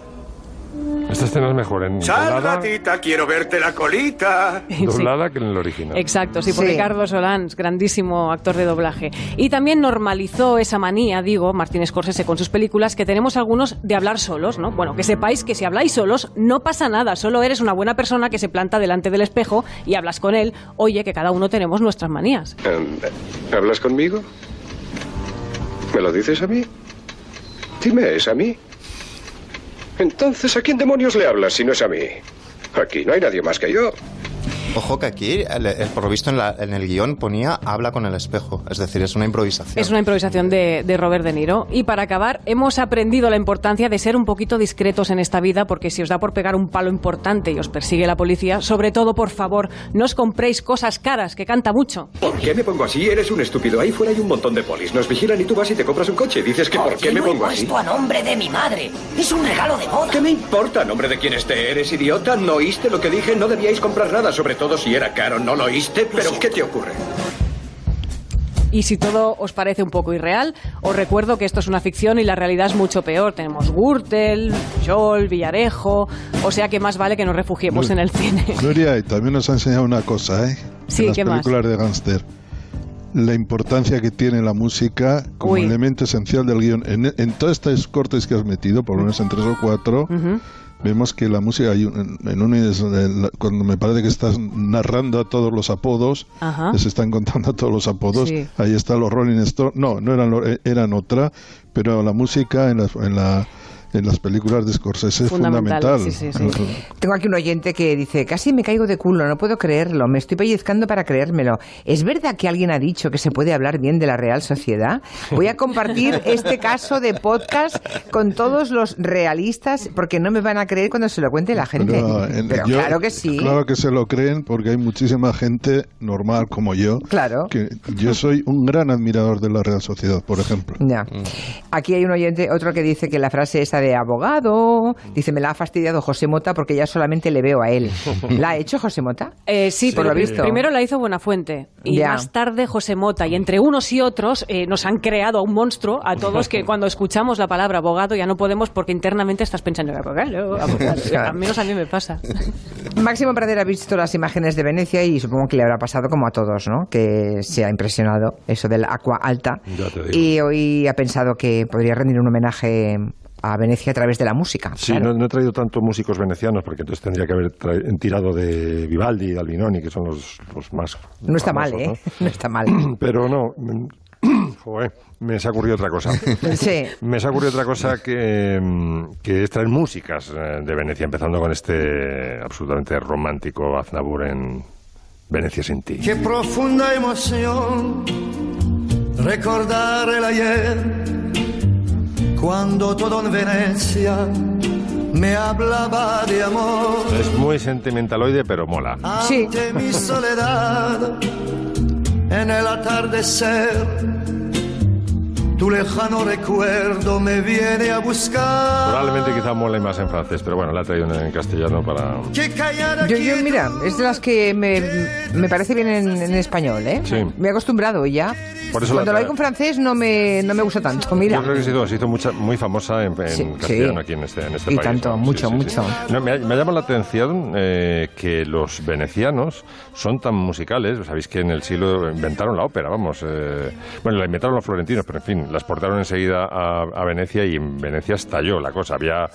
Esta escena es mejor en Sal, gatita, quiero verte la colita. Doblada que en el original. Exacto, sí, por Ricardo Solans, grandísimo actor de doblaje. Y también normalizó esa manía, digo, Martín Scorsese con sus películas, que tenemos algunos de hablar solos, ¿no? Bueno, que sepáis que si habláis solos no pasa nada, solo eres una buena persona que se planta delante del espejo y hablas con él. Oye, que cada uno tenemos nuestras manías. Em, ¿Hablas conmigo? ¿Me lo dices a mí? Dime, ¿es a mí? Entonces, ¿a quién demonios le hablas si no es a mí? Aquí no hay nadie más que yo. Ojo que aquí, por lo visto en, el guion ponía habla con el espejo, es decir, es una improvisación. Es una improvisación de, Robert De Niro. Y para acabar, hemos aprendido la importancia de ser un poquito discretos en esta vida, porque si os da por pegar un palo importante y os persigue la policía, sobre todo, por favor, no os compréis cosas caras, que canta mucho. ¿Por qué me pongo así? Eres un estúpido. Ahí fuera hay un montón de polis. Nos vigilan y tú vas y te compras un coche. Dices que ¿por, qué, me pongo así? a nombre de mi madre. Es un regalo de boda. ¿Qué me importa a nombre de quién esté? ¿Eres idiota? ¿No oíste lo que dije? No debíais comprar nada, sobre todo si era caro, ¿no lo oíste? ¿Pero qué te ocurre? Y si todo os parece un poco irreal, os recuerdo que esto es una ficción y la realidad es mucho peor. Tenemos Gürtel, Joel, Villarejo, o sea que más vale que nos refugiemos en el cine. Gloria, y también nos ha enseñado una cosa, ¿eh? Sí, en las ¿qué películas de gángster. La importancia que tiene la música como elemento esencial del guion. En, en todos estos cortes que has metido, por lo menos en tres o cuatro, vemos que la música hay en un cuando me parece que estás narrando a todos los apodos les están contando a todos los apodos. Ahí están los Rolling Stones. No no eran eh, eran otra pero la música en la, en la en las películas de Scorsese es fundamental. Tengo aquí un oyente que dice, casi me caigo de culo, no puedo creerlo, me estoy pellizcando para creérmelo. ¿Es verdad que alguien ha dicho que se puede hablar bien de la Real Sociedad? Voy a compartir este caso de podcast con todos los realistas porque no me van a creer cuando se lo cuente la gente. Pero, claro que sí. Claro que se lo creen porque hay muchísima gente normal como yo. Claro. Que yo soy un gran admirador de la Real Sociedad, por ejemplo. Ya. Aquí hay un oyente, otro que dice que la frase esa de de abogado. Dice, me la ha fastidiado José Mota porque ya solamente le veo a él. ¿La ha hecho José Mota? Eh, sí, por pero lo visto. primero la hizo Buenafuente y Ya. más tarde José Mota. Y entre unos y otros eh, nos han creado a un monstruo, a todos que cuando escuchamos la palabra abogado ya no podemos porque internamente estás pensando abogado, abogado. Al menos a mí me pasa. Máximo Pradera ha visto las imágenes de Venecia y supongo que le habrá pasado como a todos, ¿no? Que se ha impresionado eso del agua alta. Ya te digo. Y hoy ha pensado que podría rendir un homenaje a Venecia a través de la música. Sí, claro. no, no he traído tanto músicos venecianos porque entonces tendría que haber tirado de Vivaldi y de Albinoni, que son los, los más. No está mal, ¿eh? No está mal. ¿no? Pero no. mm, Joder, me se ha ocurrido otra cosa. Sí. Me se ha ocurrido otra cosa que, mm, que es traer músicas eh, de Venecia, empezando con este absolutamente romántico Aznavour en Venecia sin ti. Qué profunda emoción recordar el ayer, cuando todo en Venecia me hablaba de amor. Es muy sentimentaloide, pero mola. Ante mi soledad, en el atardecer, tu lejano recuerdo me viene a buscar. Probablemente quizá mole más en francés, pero bueno, la he traído en, castellano para... Yo, yo, mira, es de las que me, me parece bien en, en español, ¿eh? Sí. Me he acostumbrado y ya. Por eso la Cuando lo trae. oigo en francés no me, no me gusta tanto, mira. Yo creo que se hizo, se hizo mucha- muy famosa en, en Sí, castellano sí. aquí en este, en este Y país. tanto, ¿no? mucho, mucho. No, me, me ha llamado la atención eh, que los venecianos son tan musicales. Sabéis que en el siglo inventaron la ópera, vamos. eh, bueno, la inventaron los florentinos, pero en fin, la exportaron enseguida a, a Venecia y en Venecia estalló la cosa. Había.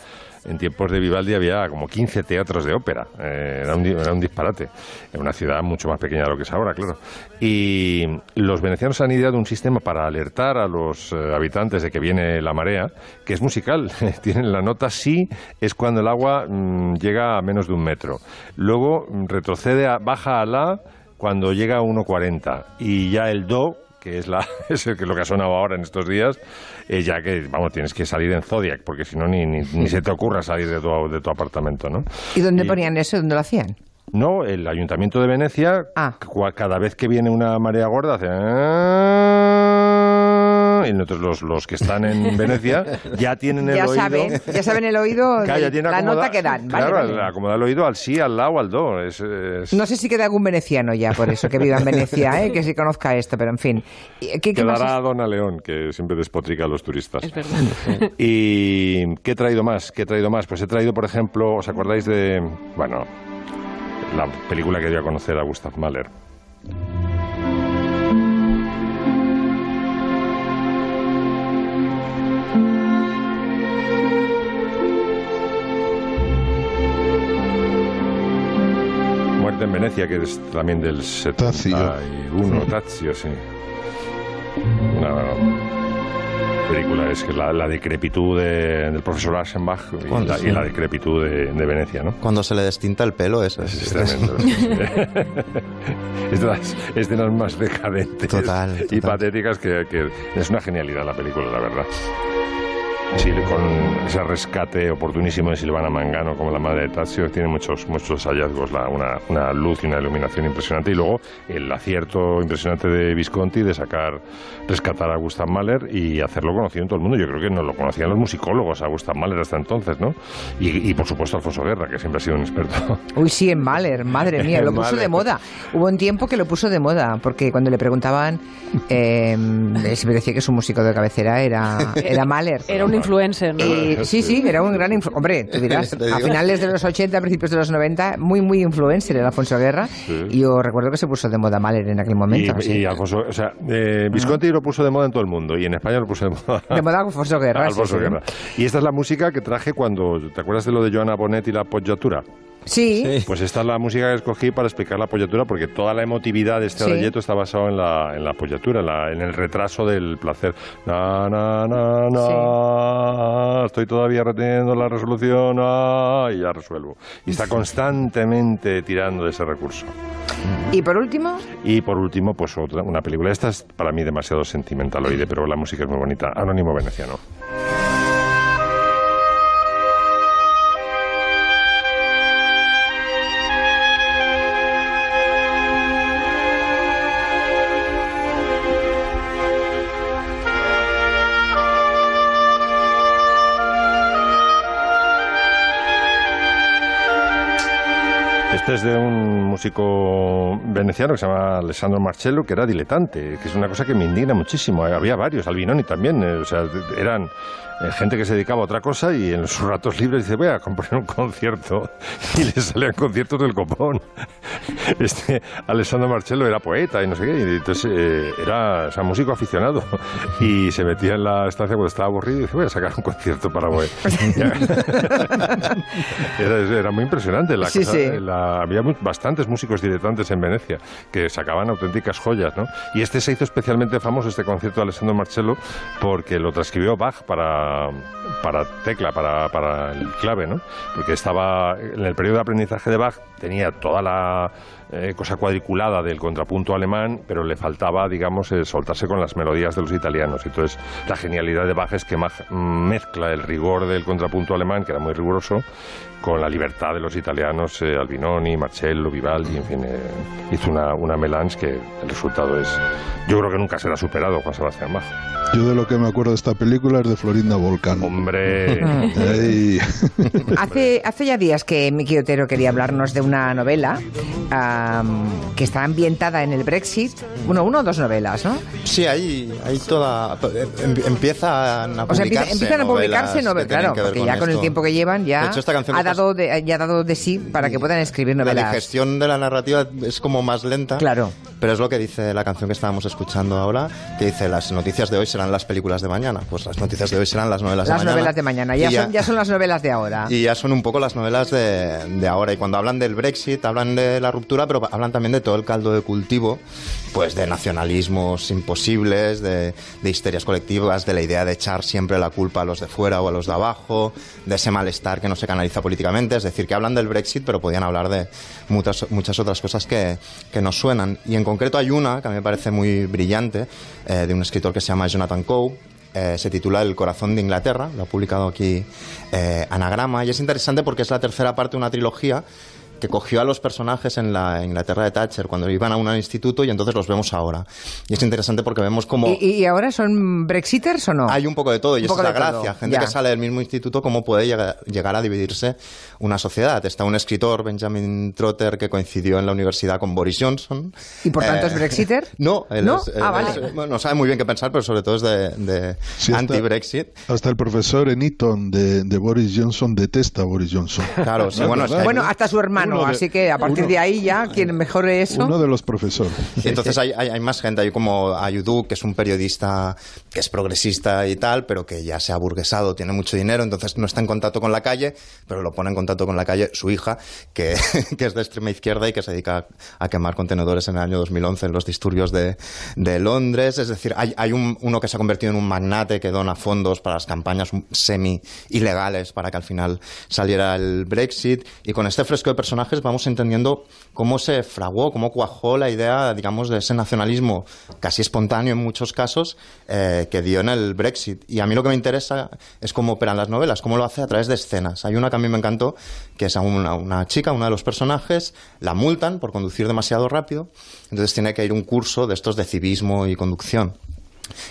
En tiempos de Vivaldi había como 15 teatros de ópera. Eh, era, un, era un disparate. En una ciudad mucho más pequeña de lo que es ahora, claro. Y los venecianos han ideado un sistema para alertar a los eh, habitantes de que viene la marea, que es musical. Tienen la nota si es cuando el agua mm, llega a menos de un metro. Luego retrocede, a, baja a la cuando llega a 1,40. Y ya el do, que es, la, es el que lo que ha sonado ahora en estos días, eh, ya que, vamos, tienes que salir en Zodiac, porque si no, ni, ni, ni se te ocurra salir de tu, de tu apartamento, ¿no? ¿Y dónde ponían eso? ¿Dónde lo hacían? No, el Ayuntamiento de Venecia, Ah. cada vez que viene una marea gorda, hace... Y nosotros, los, los que están en Venecia, ya tienen el Ya oído... saben, ya saben el oído, ya tiene la acomoda- nota que dan. Vale, claro, vale. acomodar el oído al sí, al la o al do. Es, es- No sé si queda algún veneciano ya por eso, que viva en Venecia, ¿eh? que sí conozca esto, pero en fin. ¿Y ¿Qué, más Quedará es? Dona León, que siempre despotrica a los turistas. Es verdad. ¿Y qué he traído más? ¿Qué he traído más? Pues he traído, por ejemplo, ¿os acordáis de, bueno, la película que dio a conocer a Gustav Mahler? Muerte en Venecia, que es también del 71. Tazio, sí. Una película es que la, la decrepitud de- del profesor Aschenbach y la, y la decrepitud de, de Venecia, ¿no? Cuando se le destinta el pelo, eso es, Es tremendo. es de las escenas más decadentes Total, y patéticas que, que es una genialidad la película, la verdad. Sí, con ese rescate oportunísimo de Silvana Mangano como la madre de Tazio, tiene muchos, muchos hallazgos, la- una, una luz y una iluminación impresionante. Y luego el acierto impresionante de Visconti de sacar, rescatar a Gustav Mahler y hacerlo conocido en todo el mundo. Yo creo que no lo conocían los musicólogos a Gustav Mahler hasta entonces, ¿no? Y, y, por supuesto Alfonso Guerra, que siempre ha sido un experto. Uy, sí, en Mahler, madre mía, lo puso de moda. Hubo un tiempo que lo puso de moda, porque cuando le preguntaban, eh, siempre decía que su músico de cabecera era, era Mahler. Era un influencer, ¿no? Y- sí, sí, era un gran... influ- Hombre, tú dirás, a finales de los 80, principios de los 90, muy, muy influencer era Alfonso Guerra. Y yo recuerdo que se puso de moda Mahler en aquel momento. Y, sí. y Alfonso, o sea, eh, Visconti lo puso de moda en todo el mundo y en España lo puso de moda. De moda Alfonso Guerra, Alfonso sí. Guerra. Y esta es la música que traje cuando, ¿te acuerdas de lo de Joana Bonet y la apoyatura? Sí. Pues esta es la música que escogí para explicar la apoyatura, porque toda la emotividad de este Sí. está basado en la, en la apoyatura, en, la- en el retraso del placer. Na, na, na, na, estoy todavía reteniendo la resolución, ah, y ya resuelvo. Y está constantemente tirando de ese recurso. Y por último, Y por último, pues otra, una película. Esta es para mí demasiado sentimentaloide, pero la música es muy bonita. Anónimo Veneciano. Es de un músico veneciano que se llama Alessandro Marcello, que era diletante, que es una cosa que me indigna muchísimo. Había varios, Albinoni también, eh, o sea, eran gente que se dedicaba a otra cosa y en sus ratos libres dice, voy a componer un concierto y le salían conciertos del copón. Este Alessandro Marcello era poeta y no sé qué, y entonces eh, era o sea, músico aficionado y se metía en la estancia cuando estaba aburrido y dice, voy a sacar un concierto para voy. era, era, muy impresionante. La sí, cosa, sí. La, había bastantes músicos diletantes en Venecia que sacaban auténticas joyas, ¿no? Y este se hizo especialmente famoso, este concierto de Alessandro Marcello, porque lo transcribió Bach para, para tecla, para, para el clave, ¿no? Porque estaba en el periodo de aprendizaje de Bach, tenía toda la eh, cosa cuadriculada del contrapunto alemán, pero le faltaba, digamos, eh, soltarse con las melodías de los italianos. Entonces, la genialidad de Bach es que mezcla el rigor del contrapunto alemán, que era muy riguroso, con la libertad de los italianos, eh, Albinoni, Marcello, Vivaldi, en fin, eh, hizo una, una melange que el resultado es, yo creo que nunca será superado Juan Sebastián Bach. Yo de lo que me acuerdo de esta película es de Florinda Volcán. Hombre. Ey. Hace, hace ya días que Miki Otero quería hablarnos de una novela am, que está ambientada en el Brexit. Uno, uno o dos novelas, ¿no? Sí, ahí, ahí toda. em- Empiezan a O sea, empieza- publicarse. empiezan a publicarse novelas claro, porque ya con el tiempo que llevan ya De hecho, esta canción ha dado de, ya ha dado de sí para que puedan escribir La novelas. digestión de la narrativa es como más lenta. Claro. Pero es lo que dice la canción que estábamos escuchando ahora, que dice las noticias de hoy serán las películas de mañana. Pues las noticias de hoy serán las novelas de Las mañana. novelas de mañana, ya, Y son, ya son las novelas de ahora. Y ya son un poco las novelas de, de ahora. Y cuando hablan del Brexit, hablan de la ruptura, pero hablan también de todo el caldo de cultivo, pues de nacionalismos imposibles, de, de histerias colectivas, de la idea de echar siempre la culpa a los de fuera o a los de abajo, de ese malestar que no se canaliza políticamente. Es decir, que hablan del Brexit, pero podían hablar de muchas, muchas otras cosas que, que nos suenan. Y en concreto hay una que a mí me parece muy brillante, eh, de un escritor que se llama Jonathan Coe, eh, se titula El corazón de Inglaterra, lo ha publicado aquí eh, Anagrama, y es interesante porque es la tercera parte de una trilogía que cogió a los personajes en la Inglaterra de Thatcher cuando iban a un instituto y entonces los vemos ahora. Y es interesante porque vemos como... ¿Y, y ahora son Brexiters o no? Hay un poco de todo y esa es la de todo, gracia. Gente ya. que sale del mismo instituto, cómo puede llegar, llegar a dividirse una sociedad. Está un escritor, Benjamin Trotter, que coincidió en la universidad con Boris Johnson. ¿Y por tanto Eh, es Brexiter? No, él ¿No? es- él Ah, es- vale. bueno, no sabe muy bien qué pensar, pero sobre todo es de, de Sí, hasta- anti-Brexit. Hasta el profesor en Eton de, de Boris Johnson detesta a Boris Johnson. Claro, sí, bueno, es Bueno, hasta su hermano, Uno de- así que a partir uno- de ahí ya, quien mejore eso. Uno de los profesores. Y entonces hay, hay, hay más gente, hay como Ayudú, que es un periodista que es progresista y tal, pero que ya se ha burguesado, tiene mucho dinero, entonces no está en contacto con la calle, pero lo pone en contacto con la calle su hija, que, que es de extrema izquierda y que se dedica a quemar contenedores en el año 2011 en los disturbios de, de Londres. Es decir, hay, hay un- uno que se ha convertido en un magnate que dona fondos para las campañas semi-ilegales para que al final saliera el Brexit. Y con este fresco de personajes vamos entendiendo cómo se fraguó, cómo cuajó la idea, digamos, de ese nacionalismo casi espontáneo en muchos casos eh, que dio en el Brexit. Y a mí lo que me interesa es cómo operan las novelas, cómo lo hace a través de escenas. Hay una que a mí me encantó, que es a una, una chica, uno de los personajes, la multan por conducir demasiado rápido, entonces tiene que ir un curso de estos de civismo y conducción.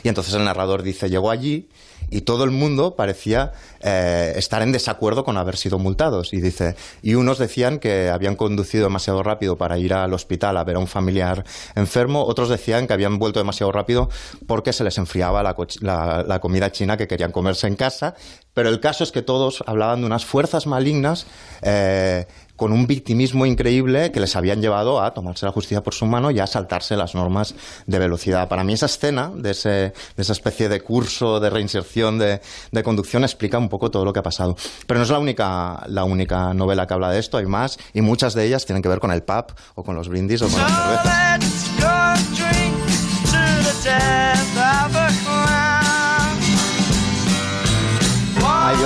Y entonces el narrador dice, llegó allí y todo el mundo parecía eh, estar en desacuerdo con haber sido multados. Y dice, y unos decían que habían conducido demasiado rápido para ir al hospital a ver a un familiar enfermo, otros decían que habían vuelto demasiado rápido porque se les enfriaba la, la comida china que querían comerse en casa. Pero el caso es que todos hablaban de unas fuerzas malignas eh, con un victimismo increíble que les habían llevado a tomarse la justicia por su mano y a saltarse las normas de velocidad. Para mí esa escena de, esa especie de curso de reinserción de, de conducción explica un poco todo lo que ha pasado. Pero no es la única, la única novela que habla de esto, hay más y muchas de ellas tienen que ver con el pub o con los brindis o con las cervezas.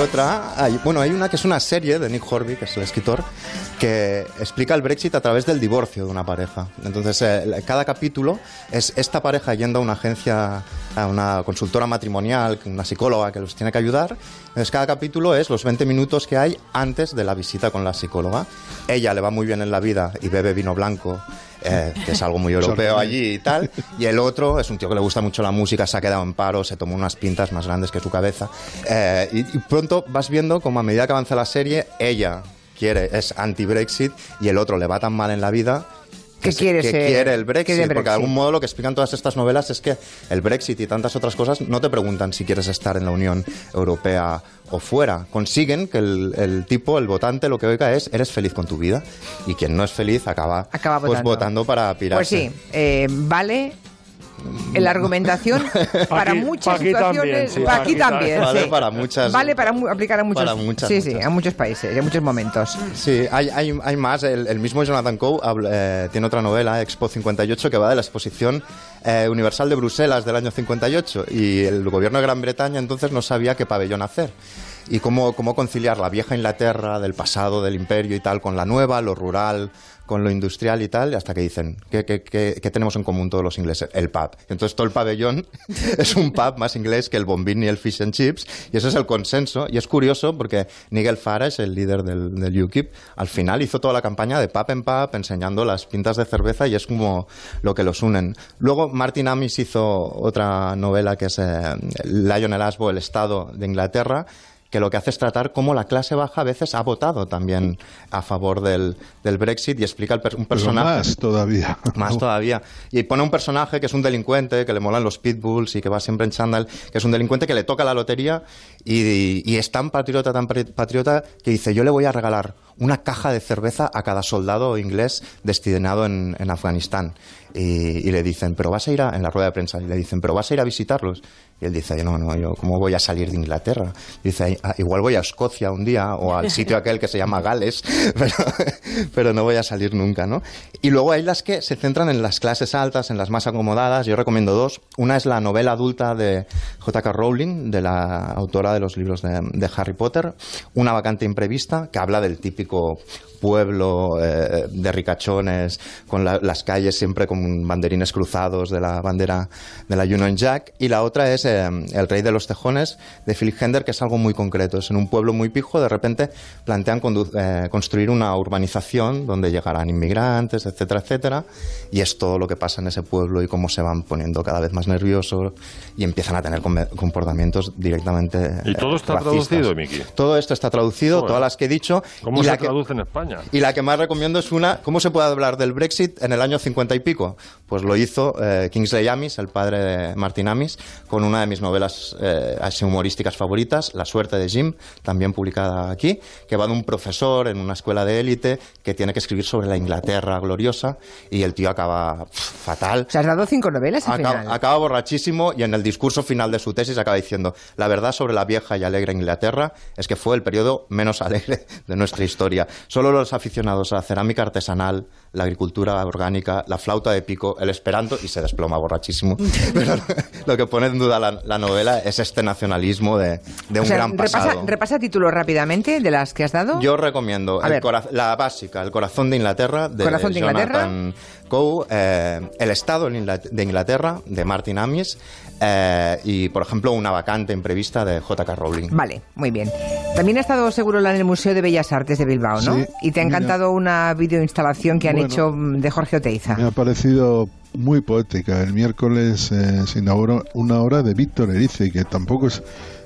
Otra, hay- bueno, hay una que es una serie de Nick Horby, que es el escritor, que explica el Brexit a través del divorcio de una pareja. Entonces, eh, cada capítulo es esta pareja yendo a una agencia, a una consultora matrimonial, una psicóloga que los tiene que ayudar. Entonces, cada capítulo es los 20 minutos que hay antes de la visita con la psicóloga. Ella le va muy bien en la vida y bebe vino blanco. Eh, que es algo muy europeo allí y tal, y el otro es un tío que le gusta mucho la música, se ha quedado en paro, se tomó unas pintas más grandes que su cabeza, eh, y, y pronto vas viendo como a medida que avanza la serie, ella quiere, es anti-Brexit y el otro le va tan mal en la vida que, quiere, que quiere el Brexit, porque de algún modo lo que explican todas estas novelas es que el Brexit y tantas otras cosas no te preguntan si quieres estar en la Unión Europea o fuera. Consiguen que el, tipo, el votante, lo que oiga es eres feliz con tu vida y quien no es feliz acaba, acaba pues, votando. para pirarse. Pues sí, eh, vale en la argumentación para muchas situaciones. aquí, también. Vale para muchas. Vale para aplicar a muchos. Para muchas, sí, sí, a muchos países, a muchos momentos. Sí, hay, hay, hay más. El, mismo Jonathan Coe eh, tiene otra novela, Expo 58, que va de la exposición eh, universal de Bruselas del año 58 y el gobierno de Gran Bretaña entonces no sabía qué pabellón hacer y cómo, cómo conciliar la vieja Inglaterra del pasado, del imperio y tal, con la nueva, lo rural, con lo industrial y tal, hasta que dicen, ¿qué, qué, qué, tenemos en común todos los ingleses? El pub. Entonces todo el pabellón es un pub más inglés que el bombín y el fish and chips, y eso es el consenso. Y es curioso porque Nigel Farage, el líder del, del UKIP, al final hizo toda la campaña de pub en pub, enseñando las pintas de cerveza, y es como lo que los unen. Luego Martin Amis hizo otra novela que es eh, Lionel Asbo, El Estado de Inglaterra, que lo que hace es tratar cómo la clase baja a veces ha votado también a favor del, del Brexit y explica el un personaje. más todavía. Más todavía. Y pone un personaje que es un delincuente, que le molan los pitbulls y que va siempre en chándal, que es un delincuente que le toca la lotería y, y es tan patriota, tan patriota, que dice: Yo le voy a regalar una caja de cerveza a cada soldado inglés destinado en, en Afganistán. Y, le dicen, pero vas a ir a, en la rueda de prensa, y le dicen, pero vas a ir a visitarlos. Y él dice, no, no, yo, ¿cómo voy a salir de Inglaterra? dice, ah, igual voy a Escocia un día o al sitio aquel que se llama Gales, pero, pero no voy a salir nunca, ¿no? Y luego hay las que se centran en las clases altas, en las más acomodadas. Yo recomiendo dos. Una es la novela adulta de J.K. Rowling, de la autora de los libros de, de Harry Potter. Una vacante imprevista, que habla del típico pueblo eh, de ricachones, con las calles siempre con banderines cruzados de la bandera de la Union Jack. Y la otra es eh, El Rey de los Tejones, de Philip Hender, que es algo muy concreto. Es en un pueblo muy pijo, de repente plantean eh, construir una urbanización donde llegarán inmigrantes, etcétera, etcétera. Y es todo lo que pasa en ese pueblo y cómo se van poniendo cada vez más nerviosos y empiezan a tener comportamientos directamente. ¿Y todo está traducido, Miki? Todo esto está traducido, todas las que he dicho. ¿Cómo se traduce en España? Y la que más recomiendo es una, ¿cómo se puede hablar del Brexit en el año 50 y pico? Pues lo hizo eh, Kingsley Amis, el padre de Martin Amis, con una de mis novelas eh, humorísticas favoritas, La suerte de Jim, también publicada aquí, que va de un profesor en una escuela de élite que tiene que escribir sobre la Inglaterra gloriosa y el tío acaba fatal. ¿Se has dado cinco novelas al acaba, acaba borrachísimo y en el discurso final de su tesis acaba diciendo la verdad sobre la vieja y alegre Inglaterra es que fue el periodo menos alegre de nuestra historia. Solo los aficionados a la cerámica artesanal, la agricultura orgánica, la flauta de pico, el esperanto, y se desploma borrachísimo. Pero lo que pone en duda la, novela es este nacionalismo de, un gran pasado. Repasa, títulos rápidamente de las que has dado. Yo recomiendo la básica, El corazón de Inglaterra, de, ¿Corazón de Jonathan Coe, eh, El Estado de Inglaterra, de Martin Amis, eh, y, por ejemplo, una vacante imprevista de J.K. Rowling. Vale, muy bien. También ha estado seguro en el Museo de Bellas Artes de Bilbao, ¿no? y te ha encantado una videoinstalación que han hecho mm, de Jorge Oteiza. Me ha parecido muy poética. El miércoles eh, se inauguró una obra de Víctor Erice, que tampoco es,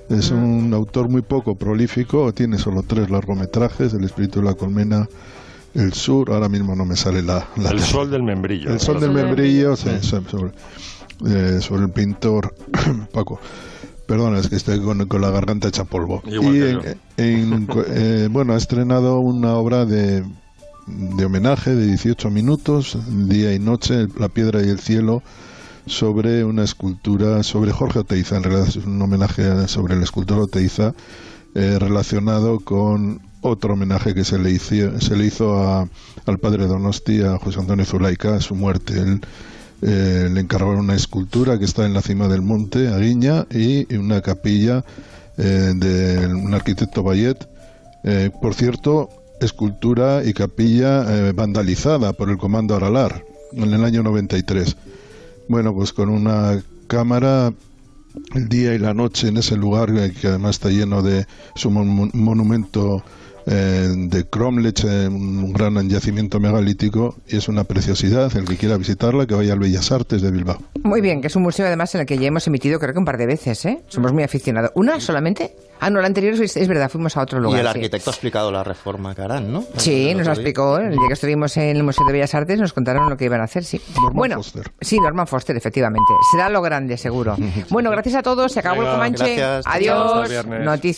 es un autor muy poco prolífico, tiene solo tres largometrajes, El espíritu de la colmena, El sur, ahora mismo no me sale la... el sol del membrillo. El sol del membrillo, sí, sobre, eh, sobre el pintor Paco. Perdona, es que estoy con, la garganta hecha polvo. y eh, bueno, ha estrenado una obra de, de homenaje de 18 minutos, día y noche, La piedra y el cielo, sobre una escultura, sobre Jorge Oteiza, en realidad es un homenaje sobre el escultor Oteiza, eh, relacionado con otro homenaje que se le hizo, se le hizo a, al padre Donosti, a José Antonio Zulaika, a su muerte. Él eh, le encargaron una escultura que está en la cima del monte, Aguiña, y una capilla eh, de un arquitecto Bayet. Eh, por cierto, escultura y capilla vandalizada por el comando Aralar en el año 93. Bueno, pues con una cámara el día y la noche en ese lugar que además está lleno de su monumento eh, de Cromlech, eh, un gran yacimiento megalítico, y es una preciosidad. El que quiera visitarla, que vaya al Bellas Artes de Bilbao. Muy bien, que es un museo además en el que ya hemos emitido creo que un par de veces, ¿eh? Somos muy aficionados. ¿Una solamente? Ah, no, la anterior es, es verdad, fuimos a otro lugar. Y el sí. arquitecto ha explicado la reforma que harán, ¿no? Sí, nos día. explicó. El día que estuvimos en el Museo de Bellas Artes nos contaron lo que iban a hacer, sí. bueno, Foster. sí, Norman Foster, efectivamente. Será lo grande, seguro. bueno, gracias a todos. Se acabó Venga, el Comanche. gracias. Adiós. Hasta el viernes. Noticias.